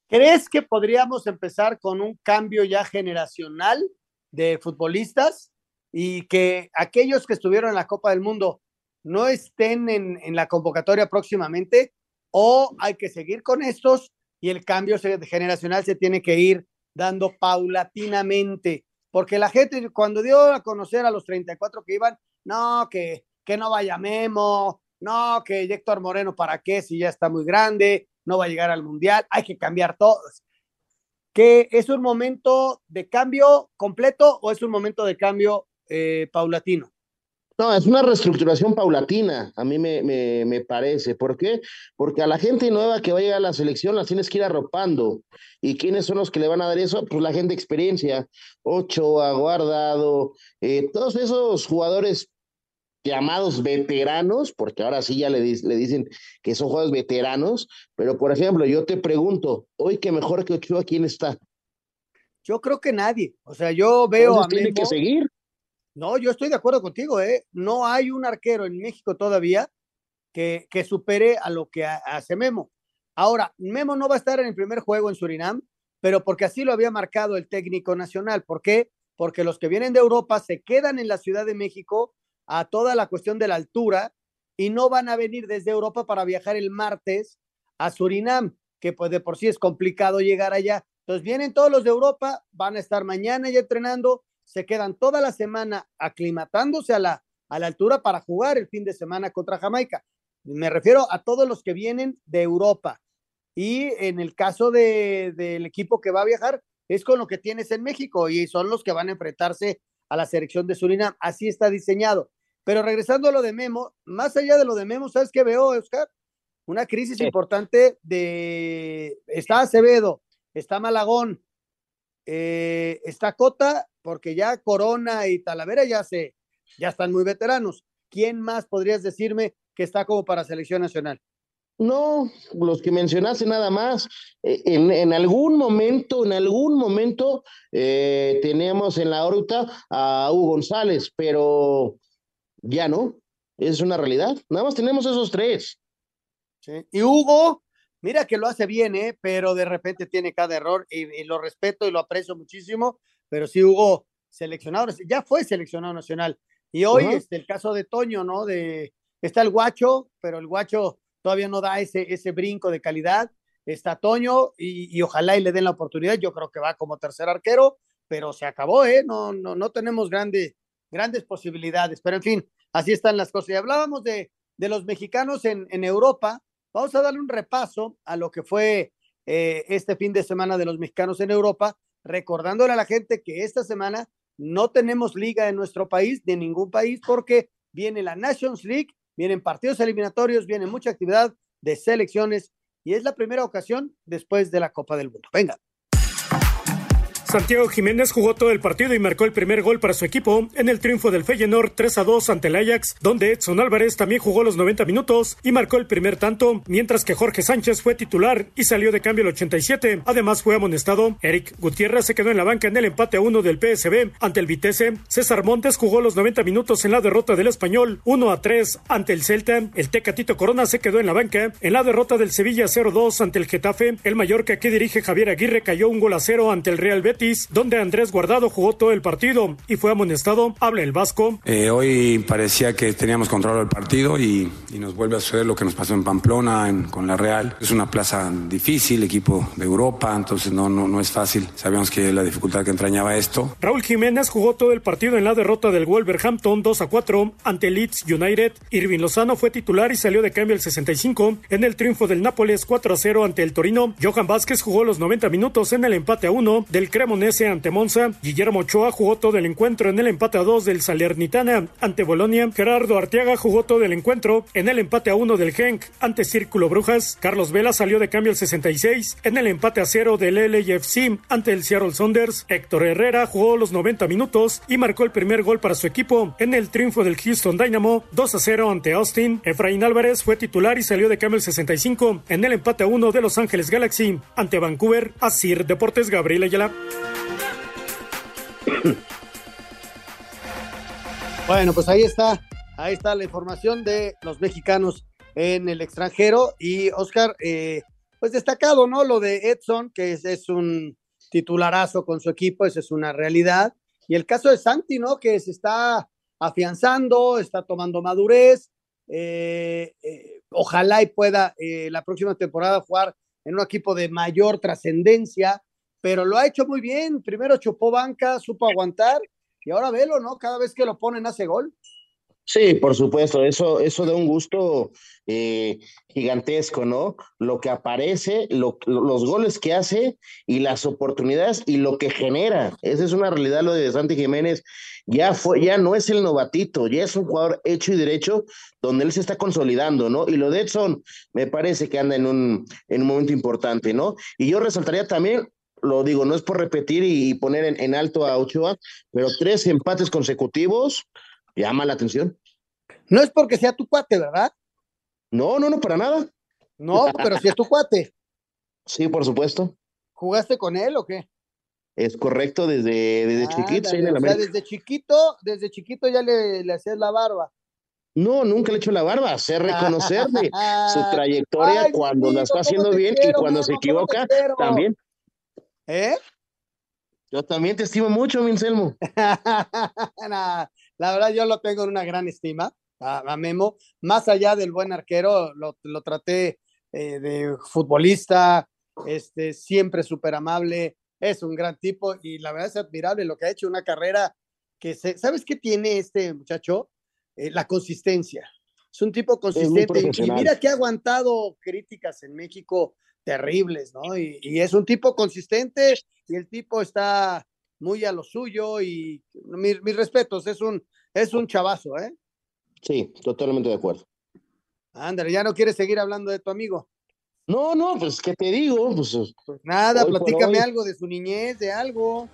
¿Crees que podríamos empezar con un cambio ya generacional de futbolistas y que aquellos que estuvieron en la Copa del Mundo no estén en, la convocatoria próximamente? ¿O hay que seguir con estos y el cambio generacional se tiene que ir dando paulatinamente? Porque la gente cuando dio a conocer a los 34 que iban, no, que, que no vaya Memo, no, que Héctor Moreno, ¿para qué? Si ya está muy grande, no va a llegar al mundial, hay que cambiar todo. ¿Que es un momento de cambio completo o es un momento de cambio eh, paulatino? No, es una reestructuración paulatina, a mí me, me, parece. ¿Por qué? Porque a la gente nueva que va a llegar a la selección las tienes que ir arropando. ¿Y quiénes son los que le van a dar eso? Pues la gente de experiencia. Ocho, Aguardado, eh, todos esos jugadores llamados veteranos, porque ahora sí ya le, le, dicen que son jugadores veteranos, pero por ejemplo, yo te pregunto, hoy que mejor que Ochoa, ¿quién está? Yo creo que nadie, o sea, yo veo Entonces, a tiene Memo, que seguir. No, yo estoy de acuerdo contigo, ¿eh? No hay un arquero en México todavía que, que supere a lo que hace Memo. Ahora, Memo no va a estar en el primer juego en Surinam, pero porque así lo había marcado el técnico nacional. ¿Por qué? Porque los que vienen de Europa se quedan en la Ciudad de México a toda la cuestión de la altura y no van a venir desde Europa para viajar el martes a Surinam, que pues de por sí es complicado llegar allá. Entonces vienen todos los de Europa, van a estar mañana ya entrenando, se quedan toda la semana aclimatándose a la, a la altura para jugar el fin de semana contra Jamaica. Me refiero a todos los que vienen de Europa. Y en el caso de, del equipo que va a viajar, es con lo que tienes en México y son los que van a enfrentarse a la selección de Surinam. Así está diseñado. Pero regresando a lo de Memo, más allá de lo de Memo, ¿sabes qué veo, Oscar? Una crisis importante de... Está Acevedo, está Malagón, eh, está Cota, porque ya Corona y Talavera ya se, ya están muy veteranos. ¿Quién más podrías decirme que está como para selección nacional? No, los que mencionaste nada más. Eh, en, en algún momento, en algún momento eh, teníamos en la órbita a Hugo González, pero ya no. Es una realidad. Nada más tenemos esos tres. Sí. Y Hugo, mira que lo hace bien, ¿eh? pero de repente tiene cada error y, y lo respeto y lo aprecio muchísimo. Pero sí, Hugo, seleccionado, ya fue seleccionado nacional. Y hoy, uh -huh. este, el caso de Toño, ¿no? De, está el guacho, pero el guacho todavía no da ese, ese brinco de calidad. Está Toño y, y, ojalá y le den la oportunidad. Yo creo que va como tercer arquero, pero se acabó, ¿eh? No, no, no tenemos grande, grandes posibilidades. Pero en fin, así están las cosas. Y hablábamos de, de los mexicanos en, en Europa. Vamos a darle un repaso a lo que fue eh, este fin de semana de los mexicanos en Europa, recordándole a la gente que esta semana no tenemos liga en nuestro país, de ningún país, porque viene la Nations League vienen partidos eliminatorios, viene mucha actividad de selecciones y es la primera ocasión después de la Copa del Mundo. Venga. Santiago Jiménez jugó todo el partido y marcó el primer gol para su equipo en el triunfo del Feyenoord 3 a 2 ante el Ajax, donde Edson Álvarez también jugó los 90 minutos y marcó el primer tanto, mientras que Jorge Sánchez fue titular y salió de cambio el 87. Además fue amonestado. Eric Gutiérrez se quedó en la banca en el empate a 1 del PSB ante el Vitesse. César Montes jugó los 90 minutos en la derrota del Español 1 a 3 ante el Celta. El Tecatito Corona se quedó en la banca en la derrota del Sevilla 0 2 ante el Getafe. El Mallorca que dirige Javier Aguirre cayó un gol a 0 ante el Real Betis donde Andrés Guardado jugó todo el partido y fue amonestado. Habla el Vasco. Eh, hoy parecía que teníamos control del partido y, y, nos vuelve a suceder lo que nos pasó en Pamplona en, con la Real. Es una plaza difícil, equipo de Europa, entonces no, no, no es fácil. Sabíamos que la dificultad que entrañaba esto. Raúl Jiménez jugó todo el partido en la derrota del Wolverhampton 2 a 4 ante Leeds United. Irving Lozano fue titular y salió de cambio el 65 en el triunfo del Nápoles 4 a 0 ante el Torino. Johan Vázquez jugó los 90 minutos en el empate a 1 del Cremonese ante Monza. Guillermo Ochoa jugó todo el encuentro en el empate a 2 del Salernitana ante Bolonia. Gerardo Arteaga jugó todo el encuentro en el empate a 1 del Genk ante Círculo Brujas. Carlos Vela salió de cambio el 66 en el empate a 0 del LAFC ante el Seattle Saunders. Héctor Herrera jugó los 90 minutos y marcó el primer gol para su equipo en el triunfo del Houston Dynamo 2 a 0 ante Austin. Efraín Álvarez fue titular y salió de cambio el 65 en el empate a 1 de Los Ángeles Galaxy ante Vancouver. Asir Deportes Gabriel Ayala. Bueno, pues ahí está, ahí está la información de los mexicanos en el extranjero y Oscar, eh, pues destacado, ¿no? Lo de Edson, que es, un titularazo con su equipo, esa es una realidad. Y el caso de Santi, ¿no? Que se está afianzando, está tomando madurez. Eh, eh, ojalá y pueda la próxima temporada jugar en un equipo de mayor trascendencia, pero lo ha hecho muy bien. Primero chupó banca, supo aguantar y ahora velo, ¿no? Cada vez que lo ponen hace gol. Sí, por supuesto, eso, eso da un gusto eh, gigantesco, ¿no? Lo que aparece, lo, los goles que hace y las oportunidades y lo que genera. Esa es una realidad lo de Santi Jiménez. Ya fue, ya no es el novatito, ya es un jugador hecho y derecho donde él se está consolidando, ¿no? Y lo de Edson me parece que anda en un, en un momento importante, ¿no? Y yo resaltaría también lo digo, no es por repetir y, poner en, en, alto a Ochoa, pero tres empates consecutivos llama la atención. No es porque sea tu cuate, ¿verdad? No, no, no, para nada. No, pero si es tu cuate. Sí, por supuesto. ¿Jugaste con él o qué? Es correcto, desde, desde ah, chiquito. Dale, o sea, desde chiquito, desde chiquito ya le, le hacías la barba. No, nunca le he hecho la barba, sé reconocerle su trayectoria Ay, cuando la está haciendo bien quiero, y cuando mano, se equivoca también. ¿Eh? Yo también te estimo mucho, Minselmo. la verdad, yo lo tengo en una gran estima, a, Memo. Más allá del buen arquero, lo, lo traté eh, de futbolista, este, siempre súper amable, es un gran tipo y la verdad es admirable lo que ha hecho, una carrera que se, ¿sabes qué tiene este muchacho? Eh, la consistencia. Es un tipo consistente y, y mira que ha aguantado críticas en México terribles, ¿no? Y, y, es un tipo consistente y el tipo está muy a lo suyo y mis, respetos, es un, es un chavazo, ¿eh? Sí, totalmente de acuerdo. Ándale, ya no quieres seguir hablando de tu amigo. No, no, pues, ¿qué te digo? Pues, pues nada, platícame algo de su niñez, de algo.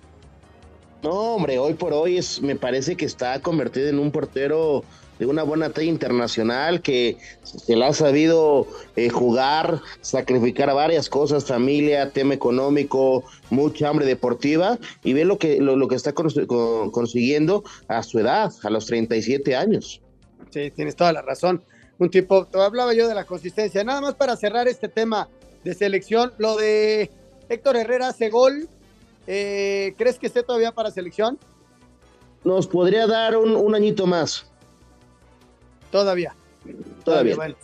No, hombre, hoy por hoy es, me parece que está convertido en un portero de una buena talla internacional que se la ha sabido eh, jugar, sacrificar varias cosas, familia, tema económico, mucha hambre deportiva y ve lo que, lo, que está consiguiendo a su edad, a los 37 años. Sí, tienes toda la razón. Un tipo, te hablaba yo de la consistencia. Nada más para cerrar este tema de selección, lo de Héctor Herrera hace gol. Eh, ¿Crees que esté todavía para selección? Nos podría dar un, un añito más. Todavía. Todavía. Bueno,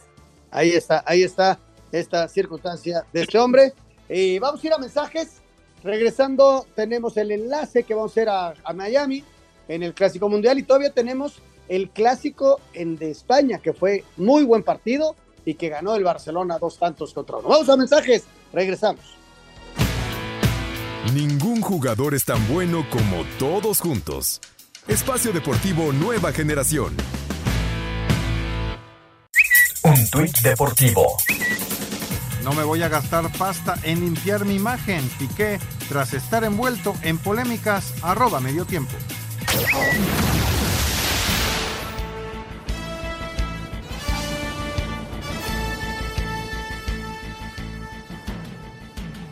ahí está, ahí está esta circunstancia de este hombre. Y vamos a ir a mensajes. Regresando, tenemos el enlace que vamos a hacer a, Miami en el Clásico Mundial y todavía tenemos el Clásico en de España, que fue muy buen partido y que ganó el Barcelona dos tantos contra uno. Vamos a mensajes, regresamos. Ningún jugador es tan bueno como todos juntos. Espacio Deportivo Nueva Generación. Un tuit deportivo. No me voy a gastar pasta en limpiar mi imagen. Piqué, tras estar envuelto en polémicas, arroba medio tiempo.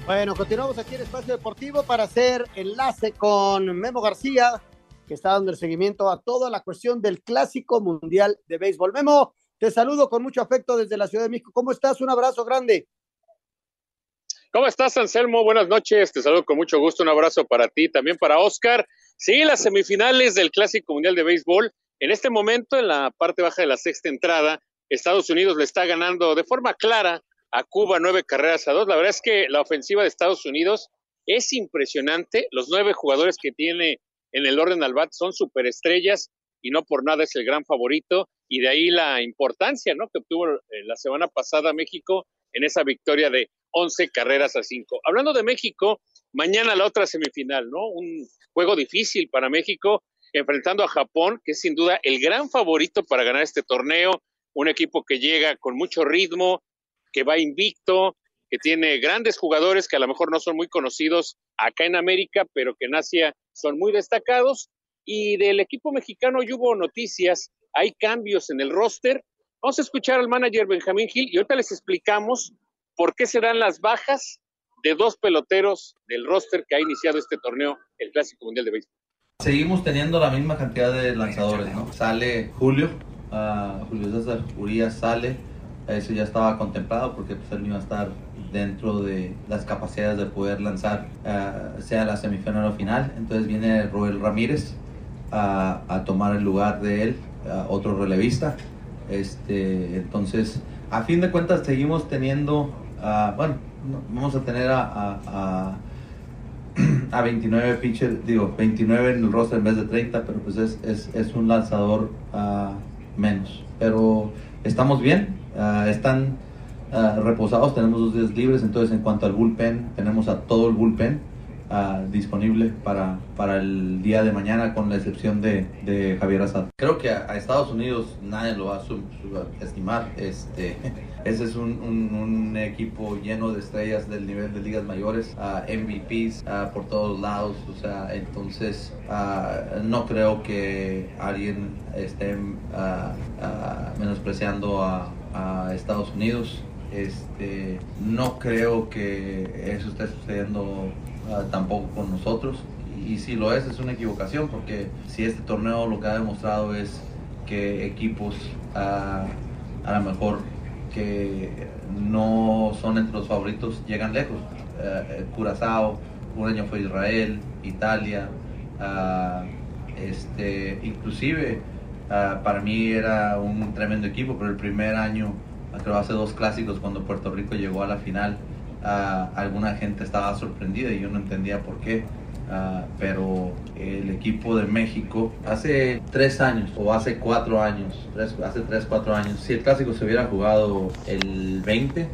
Bueno, continuamos aquí en Espacio Deportivo para hacer enlace con Memo García, que está dando el seguimiento a toda la cuestión del Clásico Mundial de Béisbol. Memo, te saludo con mucho afecto desde la Ciudad de México. ¿Cómo estás? Un abrazo grande. ¿Cómo estás, Anselmo? Buenas noches. Te saludo con mucho gusto. Un abrazo para ti, también para Oscar. Sí, las semifinales del Clásico Mundial de Béisbol. En este momento, en la parte baja de la sexta entrada, Estados Unidos le está ganando de forma clara a Cuba nueve carreras a dos. La verdad es que la ofensiva de Estados Unidos es impresionante. Los nueve jugadores que tiene en el orden al bat son superestrellas y no por nada es el gran favorito y de ahí la importancia ¿no? que obtuvo eh, la semana pasada México en esa victoria de 11 carreras a 5. Hablando de México, mañana la otra semifinal, ¿no? Un juego difícil para México, enfrentando a Japón, que es sin duda el gran favorito para ganar este torneo, un equipo que llega con mucho ritmo, que va invicto, que tiene grandes jugadores que a lo mejor no son muy conocidos acá en América, pero que en Asia son muy destacados. Y del equipo mexicano ya hubo noticias hay cambios en el roster. Vamos a escuchar al manager Benjamín Gil y ahorita les explicamos por qué serán las bajas de dos peloteros del roster que ha iniciado este torneo, el Clásico Mundial de Béisbol. Seguimos teniendo la misma cantidad de lanzadores, ¿no? Sale Julio, uh, Julio César Urias sale, eso ya estaba contemplado porque pues, él iba a estar dentro de las capacidades de poder lanzar, uh, sea la semifinal o final. Entonces viene Roel Ramírez a, a tomar el lugar de él otro relevista. Este, entonces, a fin de cuentas, seguimos teniendo, bueno, vamos a tener a, a, a 29 pitchers, digo, 29 en el roster en vez de 30, pero pues es, es, es un lanzador menos. Pero estamos bien, están reposados, tenemos dos días libres, entonces en cuanto al bullpen, tenemos a todo el bullpen Ah, disponible para, para el día de mañana, con la excepción de, de Javier Azad. Creo que a, Estados Unidos nadie lo va a subestimar. Este, ese es un, un, equipo lleno de estrellas del nivel de ligas mayores, uh, MVPs uh, por todos lados. O sea, entonces no creo que alguien esté menospreciando a, a Estados Unidos. Este, no creo que eso esté sucediendo Ah, tampoco con nosotros. Y, si lo es, es una equivocación, porque si este torneo lo que ha demostrado es que equipos ah, a lo mejor que no son entre los favoritos llegan lejos. Uh, Curazao, un año fue Israel, Italia, este, inclusive para mí era un tremendo equipo, pero el primer año, creo hace dos clásicos cuando Puerto Rico llegó a la final, alguna gente estaba sorprendida y yo no entendía por qué. Ah, pero el equipo de México hace tres años o hace cuatro años, hace tres, cuatro años, si el clásico se hubiera jugado el 20,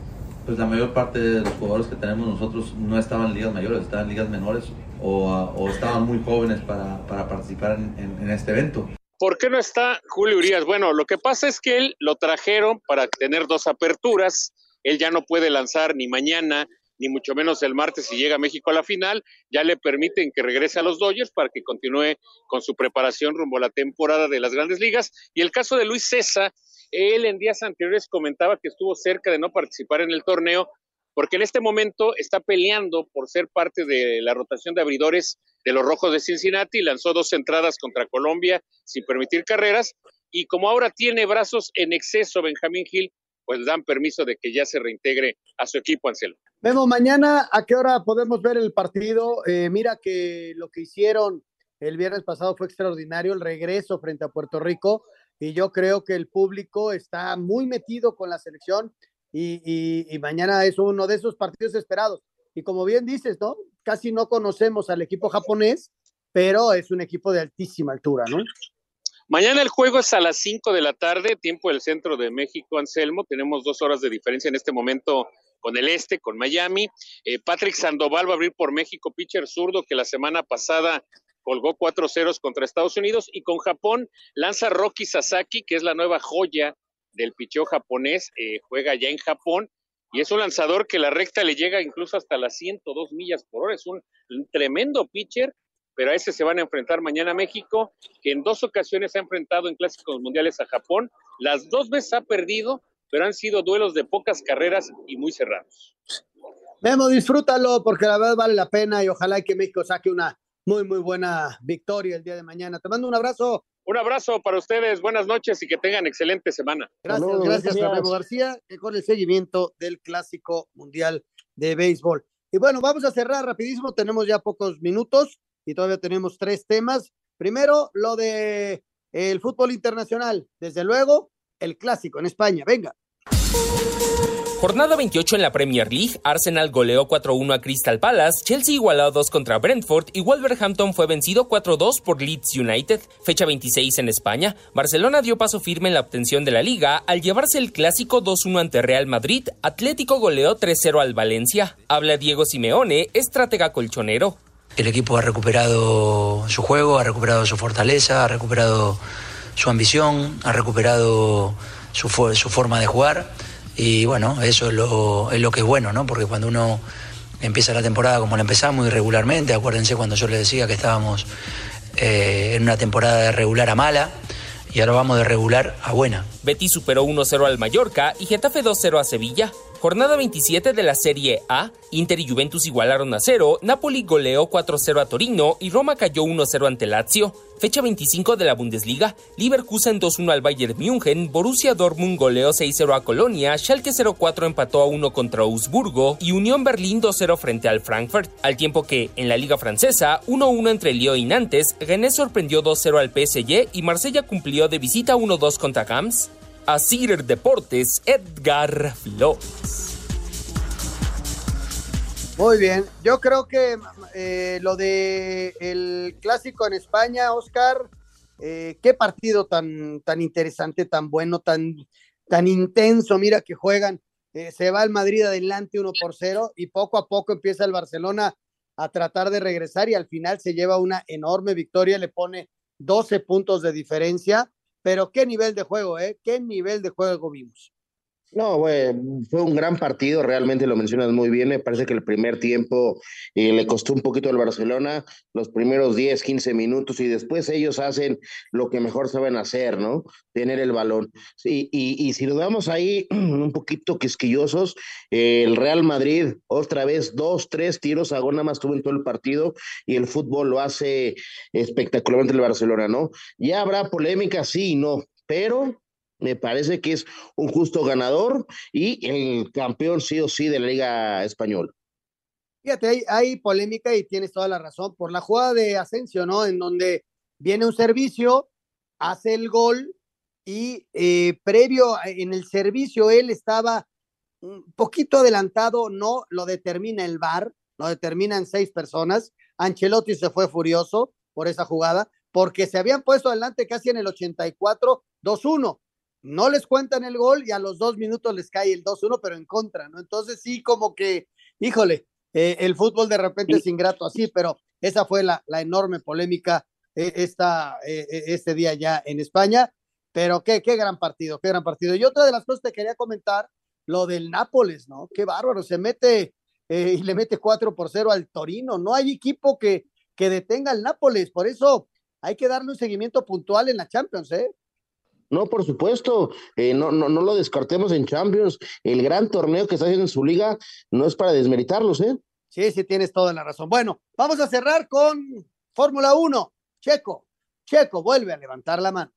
pues la mayor parte de los jugadores que tenemos nosotros no estaban en ligas mayores, estaban en ligas menores o, estaban muy jóvenes para, para participar en, en, este evento. ¿Por qué no está Julio Urias? Bueno, lo que pasa es que él lo trajeron para tener dos aperturas. Él ya no puede lanzar ni mañana ni mucho menos el martes si llega a México a la final, ya le permiten que regrese a los Dodgers para que continúe con su preparación rumbo a la temporada de las grandes ligas. Y el caso de Luis César, él en días anteriores comentaba que estuvo cerca de no participar en el torneo porque en este momento está peleando por ser parte de la rotación de abridores de los Rojos de Cincinnati, lanzó dos entradas contra Colombia sin permitir carreras, y como ahora tiene brazos en exceso Benjamín Gil, pues dan permiso de que ya se reintegre a su equipo, Anselmo. Vemos mañana a qué hora podemos ver el partido. Eh, mira que lo que hicieron el viernes pasado fue extraordinario, el regreso frente a Puerto Rico, y yo creo que el público está muy metido con la selección y, y, y, mañana es uno de esos partidos esperados. Y como bien dices, ¿no? Casi no conocemos al equipo japonés, pero es un equipo de altísima altura, ¿no? Mañana el juego es a las 5 de la tarde, tiempo del centro de México, Anselmo. Tenemos dos horas de diferencia en este momento con el este, con Miami. Eh, Patrick Sandoval va a abrir por México, pitcher zurdo, que la semana pasada colgó cuatro ceros contra Estados Unidos. Y con Japón lanza Rocky Sasaki, que es la nueva joya del picheo japonés, eh, juega ya en Japón. Y es un lanzador que la recta le llega incluso hasta las 102 millas por hora. Es un, un tremendo pitcher pero a ese se van a enfrentar mañana México, que en dos ocasiones ha enfrentado en clásicos mundiales a Japón. Las dos veces ha perdido, pero han sido duelos de pocas carreras y muy cerrados. Memo, disfrútalo porque la verdad vale la pena y ojalá que México saque una muy, muy buena victoria el día de mañana. Te mando un abrazo. Un abrazo para ustedes, buenas noches y que tengan excelente semana. Gracias, Saludos, gracias, gracias. a Memo García con el seguimiento del Clásico Mundial de Béisbol. Y bueno, vamos a cerrar rapidísimo, tenemos ya pocos minutos y todavía tenemos tres temas. Primero, lo de el fútbol internacional. Desde luego, el clásico en España. Venga. Jornada 28 en la Premier League, Arsenal goleó 4-1 a Crystal Palace, Chelsea igualó 2 contra Brentford y Wolverhampton fue vencido 4-2 por Leeds United. Fecha 26 en España, Barcelona dio paso firme en la obtención de la liga al llevarse el clásico 2-1 ante Real Madrid, Atlético goleó 3-0 al Valencia. Habla Diego Simeone, estratega colchonero. El equipo ha recuperado su juego, ha recuperado su fortaleza, ha recuperado su ambición, ha recuperado su, su forma de jugar y bueno, eso es lo, es lo que es bueno, ¿no? Porque cuando uno empieza la temporada como la empezamos irregularmente, acuérdense cuando yo les decía que estábamos eh, en una temporada de regular a mala, y ahora vamos de regular a buena. Betis superó 1-0 al Mallorca y Getafe 2-0 a Sevilla. Jornada 27 de la Serie A, Inter y Juventus igualaron a 0, Napoli goleó 4-0 a Torino y Roma cayó 1-0 ante Lazio. Fecha 25 de la Bundesliga, Leverkusen 2-1 al Bayern München, Borussia Dortmund goleó 6-0 a Colonia, Schalke 0-4 empató a 1 contra Augsburgo y Unión Berlín 2-0 frente al Frankfurt. Al tiempo que, en la Liga Francesa, 1-1 entre Lyon y Nantes, Rennes sorprendió 2-0 al PSG y Marsella cumplió de visita 1-2 contra Cams. A Cider Deportes, Edgar Flores. Muy bien, yo creo que eh, lo de el clásico en España, Oscar, eh, qué partido tan, tan interesante, tan bueno, tan, tan intenso, mira que juegan, eh, se va el Madrid adelante uno por cero y poco a poco empieza el Barcelona a tratar de regresar y al final se lleva una enorme victoria, le pone 12 puntos de diferencia pero qué nivel de juego, ¿eh? Qué nivel de juego vimos. No, bueno, fue un gran partido, realmente lo mencionas muy bien. Me parece que el primer tiempo eh, le costó un poquito al Barcelona, los primeros 10, 15 minutos, y después ellos hacen lo que mejor saben hacer, ¿no? Tener el balón. Sí, y, y si lo damos ahí un poquito quisquillosos, eh, el Real Madrid, otra vez, dos, tres tiros a gol nada más tuvo en todo el partido, y el fútbol lo hace espectacularmente el Barcelona, ¿no? Ya habrá polémica, sí, no, pero me parece que es un justo ganador y el campeón sí o sí de la Liga Española. Fíjate, hay, hay, polémica y tienes toda la razón por la jugada de Asensio, ¿no? En donde viene un servicio, hace el gol y eh, previo en el servicio él estaba un poquito adelantado, no lo determina el VAR, lo determinan seis personas. Ancelotti se fue furioso por esa jugada porque se habían puesto adelante casi en el 84, 2-1 no les cuentan el gol y a los dos minutos les cae el 2-1, pero en contra, ¿no? Entonces sí, como que, híjole, eh, el fútbol de repente es ingrato así, pero esa fue la, la enorme polémica eh, esta, eh, este día ya en España. Pero qué, qué gran partido, qué gran partido. Y otra de las cosas que quería comentar, lo del Nápoles, ¿no? Qué bárbaro, se mete y le mete 4 por 0 al Torino. No hay equipo que, que detenga al Nápoles, por eso hay que darle un seguimiento puntual en la Champions, ¿eh? No, por supuesto, eh, no, no, no lo descartemos en Champions. El gran torneo que está haciendo en su liga no es para desmeritarlos, ¿eh? Sí, sí, tienes toda la razón. Bueno, vamos a cerrar con Fórmula 1. Checo, Checo, vuelve a levantar la mano.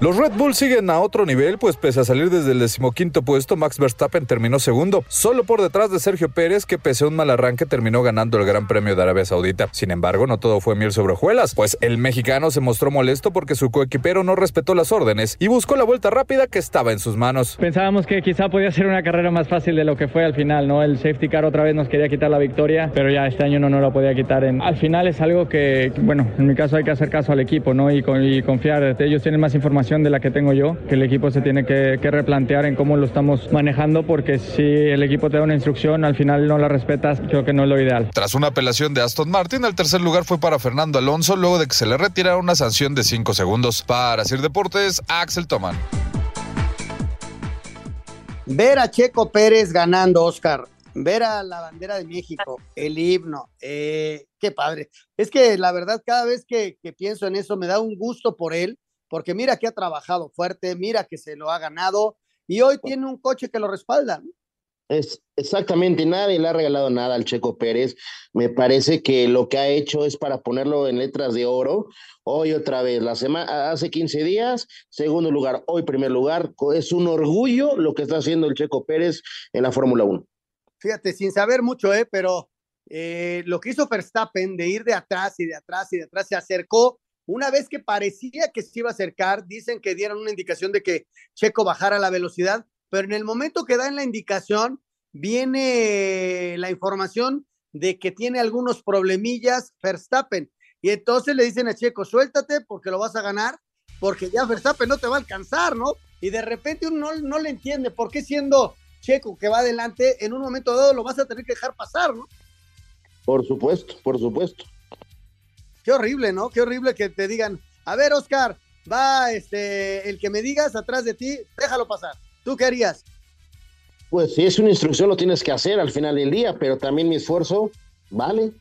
Los Red Bull siguen a otro nivel, pues pese a salir desde el decimoquinto puesto, Max Verstappen terminó segundo, solo por detrás de Sergio Pérez, que pese a un mal arranque terminó ganando el Gran Premio de Arabia Saudita. Sin embargo, no todo fue miel sobre hojuelas, pues el mexicano se mostró molesto porque su coequipero no respetó las órdenes y buscó la vuelta rápida que estaba en sus manos. Pensábamos que quizá podía ser una carrera más fácil de lo que fue al final, ¿no? El safety car otra vez nos quería quitar la victoria, pero ya este año no nos la podía quitar. En... Al final es algo que, bueno, en mi caso hay que hacer caso al equipo, ¿no? Y, y confiar. Ellos tienen más información de la que tengo yo, que el equipo se tiene que, replantear en cómo lo estamos manejando, porque si el equipo te da una instrucción, al final no la respetas, creo que no es lo ideal. Tras una apelación de Aston Martin, el tercer lugar fue para Fernando Alonso, luego de que se le retirara una sanción de 5 segundos. Para Sir Deportes, Axel Toman. Ver a Checo Pérez ganando, Oscar, ver a la bandera de México, el himno, eh, qué padre. Es que la verdad, cada vez que, que, pienso en eso, me da un gusto por él, porque mira que ha trabajado fuerte, mira que se lo ha ganado y hoy tiene un coche que lo respalda. Es exactamente, nadie le ha regalado nada al Checo Pérez. Me parece que lo que ha hecho es para ponerlo en letras de oro. Hoy otra vez, la semana, hace 15 días, segundo lugar, hoy primer lugar. Es un orgullo lo que está haciendo el Checo Pérez en la Fórmula 1. Fíjate, sin saber mucho, ¿eh? pero eh, lo que hizo Verstappen de ir de atrás y de atrás y de atrás se acercó una vez que parecía que se iba a acercar, dicen que dieron una indicación de que Checo bajara la velocidad, pero en el momento que dan la indicación, viene la información de que tiene algunos problemillas Verstappen. Y entonces le dicen a Checo, suéltate porque lo vas a ganar, porque ya Verstappen no te va a alcanzar, ¿no? Y de repente uno no, no le entiende por qué siendo Checo que va adelante, en un momento dado lo vas a tener que dejar pasar, ¿no? Por supuesto, por supuesto. Qué horrible, ¿no? Qué horrible que te digan, a ver, Oscar, va este, el que me digas atrás de ti, déjalo pasar. ¿Tú qué harías? Pues si es una instrucción lo tienes que hacer al final del día, pero también mi esfuerzo vale.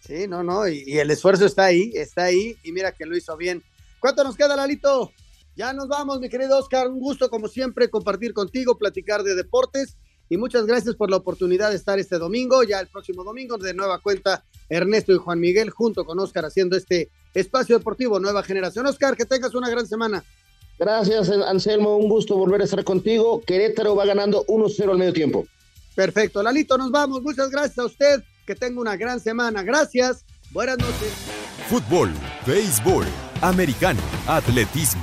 Sí, no, no, y, y el esfuerzo está ahí, está ahí, y mira que lo hizo bien. ¿Cuánto nos queda, Lalito? Ya nos vamos, mi querido Oscar. Un gusto, como siempre, compartir contigo, platicar de deportes y muchas gracias por la oportunidad de estar este domingo, ya el próximo domingo, de nueva cuenta, Ernesto y Juan Miguel, junto con Oscar, haciendo este espacio deportivo Nueva Generación. Oscar, que tengas una gran semana. Gracias, Anselmo, un gusto volver a estar contigo. Querétaro va ganando 1-0 al medio tiempo. Perfecto, Lalito, nos vamos. Muchas gracias a usted, que tenga una gran semana. Gracias, buenas noches. Fútbol, béisbol, americano, atletismo,